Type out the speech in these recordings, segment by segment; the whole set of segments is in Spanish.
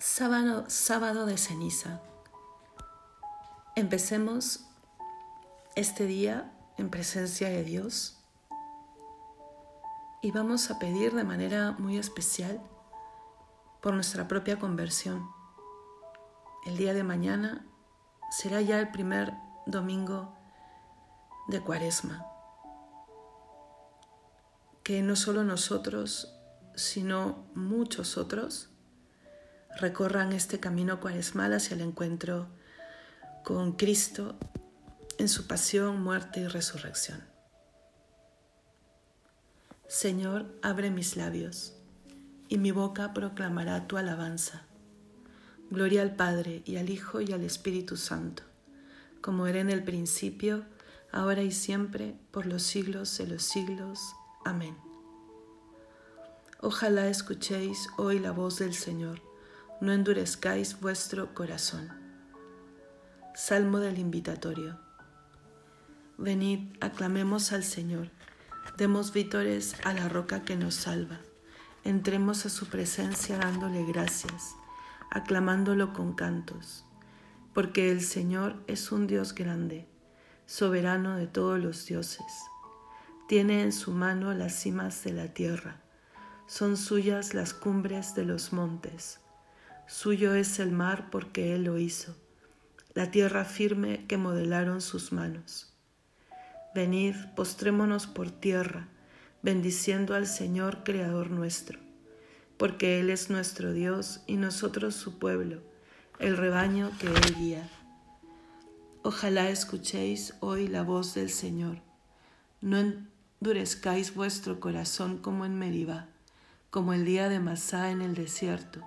Sábado, de ceniza. Empecemos este día en presencia de Dios y vamos a pedir de manera muy especial por nuestra propia conversión. El día de mañana será ya el primer domingo de Cuaresma. Que no solo nosotros, sino muchos otros, recorran este camino cuaresmal hacia el encuentro con Cristo en su pasión, muerte y resurrección. Señor, abre mis labios, y mi boca proclamará tu alabanza. Gloria al Padre, y al Hijo, y al Espíritu Santo, como era en el principio, ahora y siempre, por los siglos de los siglos. Amén. Ojalá escuchéis hoy la voz del Señor no endurezcáis vuestro corazón. Salmo del invitatorio. Venid, aclamemos al Señor, demos vítores a la roca que nos salva, entremos a su presencia dándole gracias, aclamándolo con cantos, porque el Señor es un Dios grande, soberano de todos los dioses. Tiene en su mano las cimas de la tierra, son suyas las cumbres de los montes Suyo es el mar porque Él lo hizo, la tierra firme que modelaron sus manos. Venid, postrémonos por tierra, bendiciendo al Señor Creador nuestro, porque Él es nuestro Dios y nosotros su pueblo, el rebaño que Él guía. Ojalá escuchéis hoy la voz del Señor. No endurezcáis vuestro corazón como en Meribá, como el día de Masá en el desierto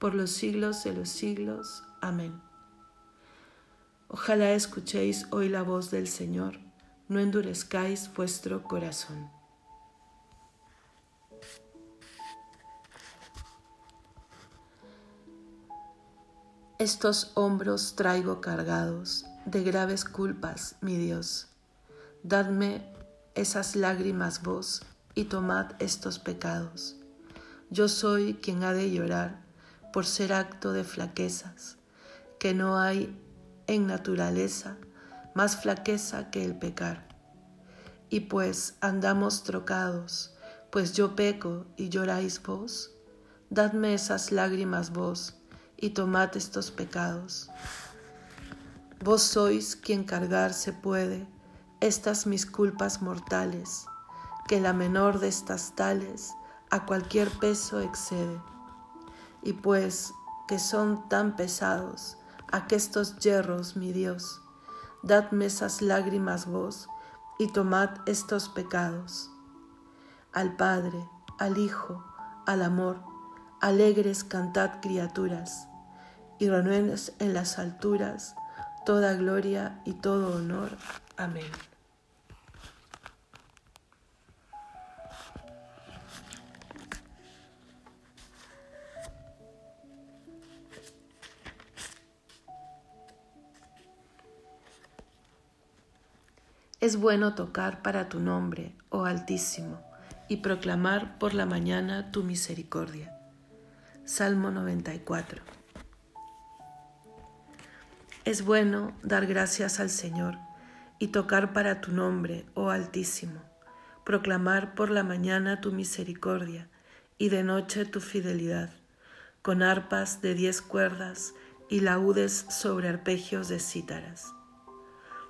por los siglos de los siglos. Amén. Ojalá escuchéis hoy la voz del Señor, no endurezcáis vuestro corazón. Estos hombros traigo cargados de graves culpas, mi Dios. Dadme esas lágrimas vos y tomad estos pecados. Yo soy quien ha de llorar por ser acto de flaquezas, que no hay en naturaleza más flaqueza que el pecar. Y pues andamos trocados, pues yo peco y lloráis vos, dadme esas lágrimas vos y tomad estos pecados. Vos sois quien cargar se puede estas mis culpas mortales, que la menor de estas tales a cualquier peso excede y pues que son tan pesados aquestos hierros, mi Dios, dadme esas lágrimas vos y tomad estos pecados. Al Padre, al Hijo, al amor, alegres cantad criaturas, y renueves en las alturas toda gloria y todo honor. Amén. Es bueno tocar para tu nombre, oh Altísimo, y proclamar por la mañana tu misericordia. Salmo 94. Es bueno dar gracias al Señor y tocar para tu nombre, oh Altísimo, proclamar por la mañana tu misericordia y de noche tu fidelidad, con arpas de diez cuerdas y laúdes sobre arpegios de cítaras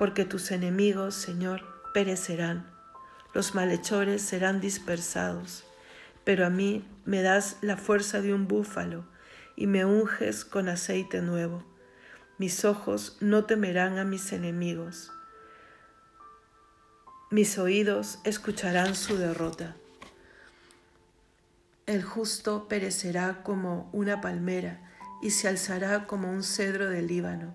Porque tus enemigos, Señor, perecerán, los malhechores serán dispersados, pero a mí me das la fuerza de un búfalo y me unges con aceite nuevo. Mis ojos no temerán a mis enemigos. Mis oídos escucharán su derrota. El justo perecerá como una palmera y se alzará como un cedro del Líbano,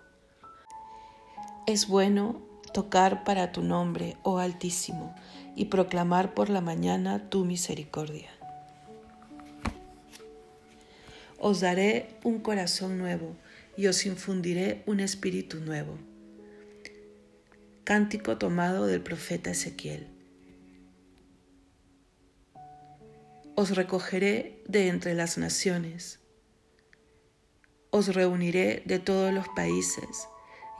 Es bueno tocar para tu nombre, oh Altísimo, y proclamar por la mañana tu misericordia. Os daré un corazón nuevo y os infundiré un espíritu nuevo. Cántico tomado del profeta Ezequiel. Os recogeré de entre las naciones os reuniré de todos los países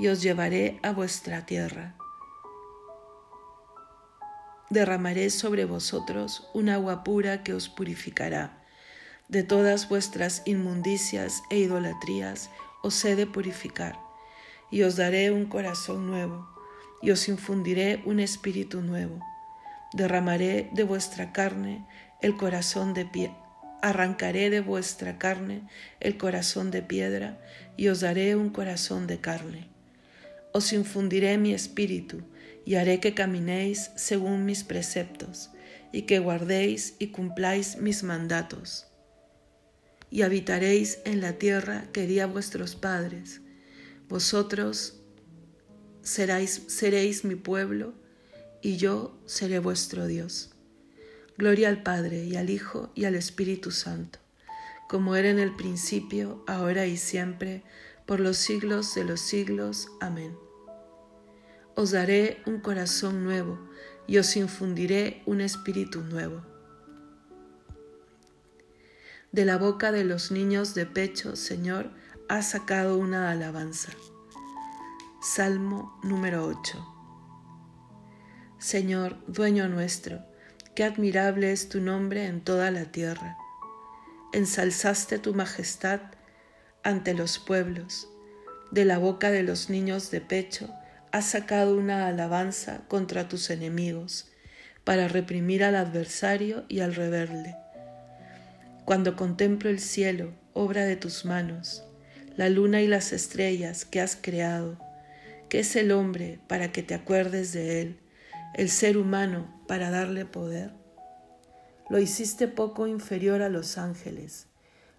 y os llevaré a vuestra tierra. Derramaré sobre vosotros un agua pura que os purificará. De todas vuestras inmundicias e idolatrías os he de purificar, y os daré un corazón nuevo, y os infundiré un espíritu nuevo. Derramaré de vuestra carne el corazón de pie arrancaré de vuestra carne el corazón de piedra y os daré un corazón de carne. Os infundiré mi espíritu y haré que caminéis según mis preceptos y que guardéis y cumpláis mis mandatos. Y habitaréis en la tierra que di vuestros padres. Vosotros seréis mi pueblo y yo seré vuestro Dios. Gloria al Padre y al Hijo y al Espíritu Santo, como era en el principio, ahora y siempre, por los siglos de los siglos. Amén. Os daré un corazón nuevo y os infundiré un espíritu nuevo. De la boca de los niños de pecho, Señor, has sacado una alabanza. Salmo número 8. Señor, dueño nuestro, Qué admirable es tu nombre en toda la tierra. Ensalzaste tu majestad ante los pueblos. De la boca de los niños de pecho has sacado una alabanza contra tus enemigos, para reprimir al adversario y al rebelde. Cuando contemplo el cielo, obra de tus manos, la luna y las estrellas que has creado, ¿qué es el hombre para que te acuerdes de él? el ser humano para darle poder? Lo hiciste poco inferior a los ángeles,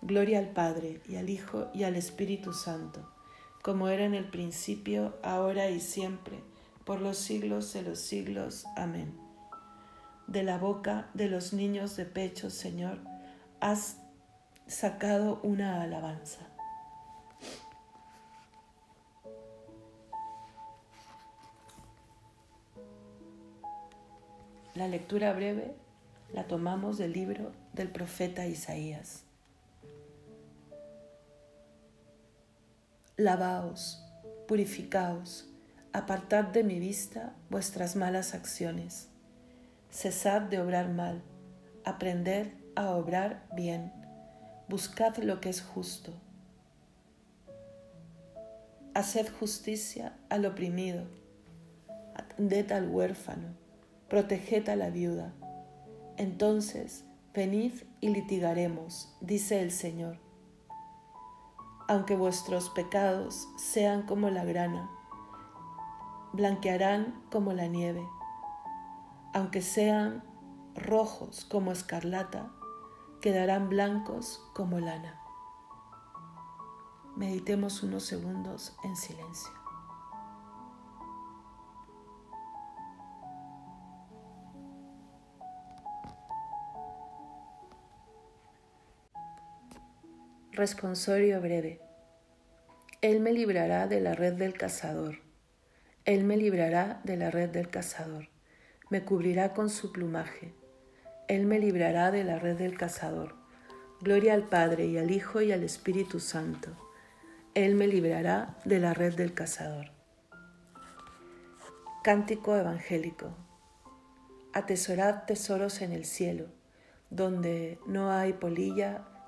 Gloria al Padre y al Hijo y al Espíritu Santo, como era en el principio, ahora y siempre, por los siglos de los siglos. Amén. De la boca de los niños de pecho, Señor, has sacado una alabanza. La lectura breve la tomamos del libro del profeta Isaías. Lavaos, purificaos, apartad de mi vista vuestras malas acciones. Cesad de obrar mal, aprended a obrar bien, buscad lo que es justo. Haced justicia al oprimido, atended al huérfano proteged a la viuda. Entonces, venid y litigaremos, dice el Señor. Aunque vuestros pecados sean como la grana, blanquearán como la nieve, aunque sean rojos como escarlata, quedarán blancos como lana. Meditemos unos segundos en silencio. Responsorio breve. Él me librará de la red del cazador. Él me librará de la red del cazador. Me cubrirá con su plumaje. Él me librará de la red del cazador. Gloria al Padre y al Hijo y al Espíritu Santo. Él me librará de la red del cazador. Cántico evangélico. Atesorad tesoros en el cielo, donde no hay polilla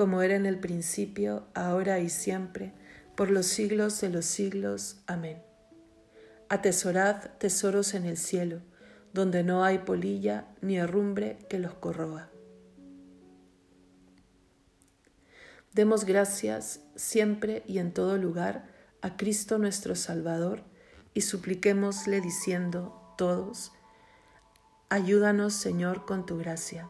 como era en el principio, ahora y siempre, por los siglos de los siglos. Amén. Atesorad tesoros en el cielo, donde no hay polilla ni herrumbre que los corroa. Demos gracias siempre y en todo lugar a Cristo nuestro Salvador y supliquémosle diciendo todos, ayúdanos Señor con tu gracia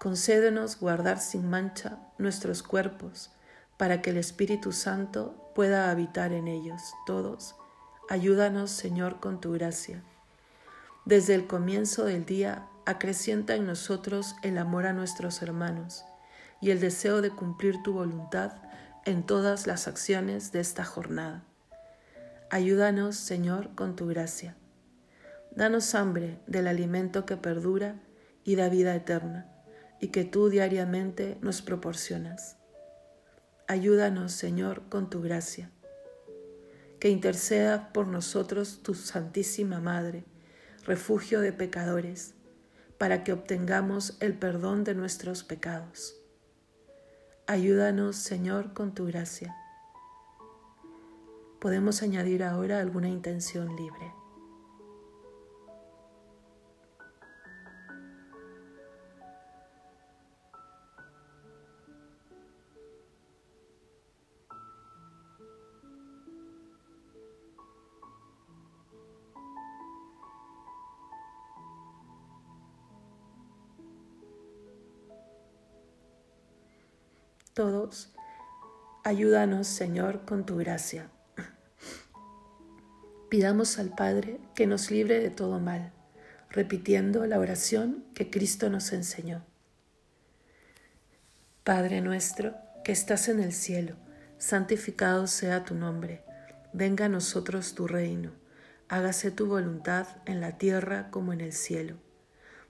concédenos guardar sin mancha nuestros cuerpos, para que el Espíritu Santo pueda habitar en ellos todos. Ayúdanos, Señor, con tu gracia. Desde el comienzo del día, acrecienta en nosotros el amor a nuestros hermanos y el deseo de cumplir tu voluntad en todas las acciones de esta jornada. Ayúdanos, Señor, con tu gracia. Danos hambre del alimento que perdura y da vida eterna y que tú diariamente nos proporcionas. Ayúdanos, Señor, con tu gracia. Que interceda por nosotros tu Santísima Madre, refugio de pecadores, para que obtengamos el perdón de nuestros pecados. Ayúdanos, Señor, con tu gracia. Podemos añadir ahora alguna intención libre. Todos, ayúdanos, Señor, con tu gracia. Pidamos al Padre que nos libre de todo mal, repitiendo la oración que Cristo nos enseñó. Padre nuestro, que estás en el cielo, santificado sea tu nombre, venga a nosotros tu reino, hágase tu voluntad en la tierra como en el cielo.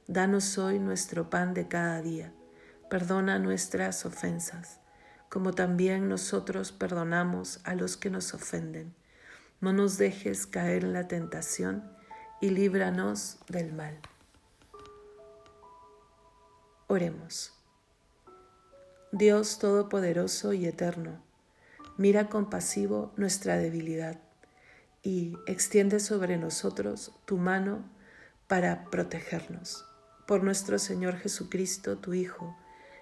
Danos hoy nuestro pan de cada día Perdona nuestras ofensas, como también nosotros perdonamos a los que nos ofenden. No nos dejes caer en la tentación y líbranos del mal. Oremos. Dios Todopoderoso y Eterno, mira compasivo nuestra debilidad y extiende sobre nosotros tu mano para protegernos por nuestro Señor Jesucristo, tu Hijo,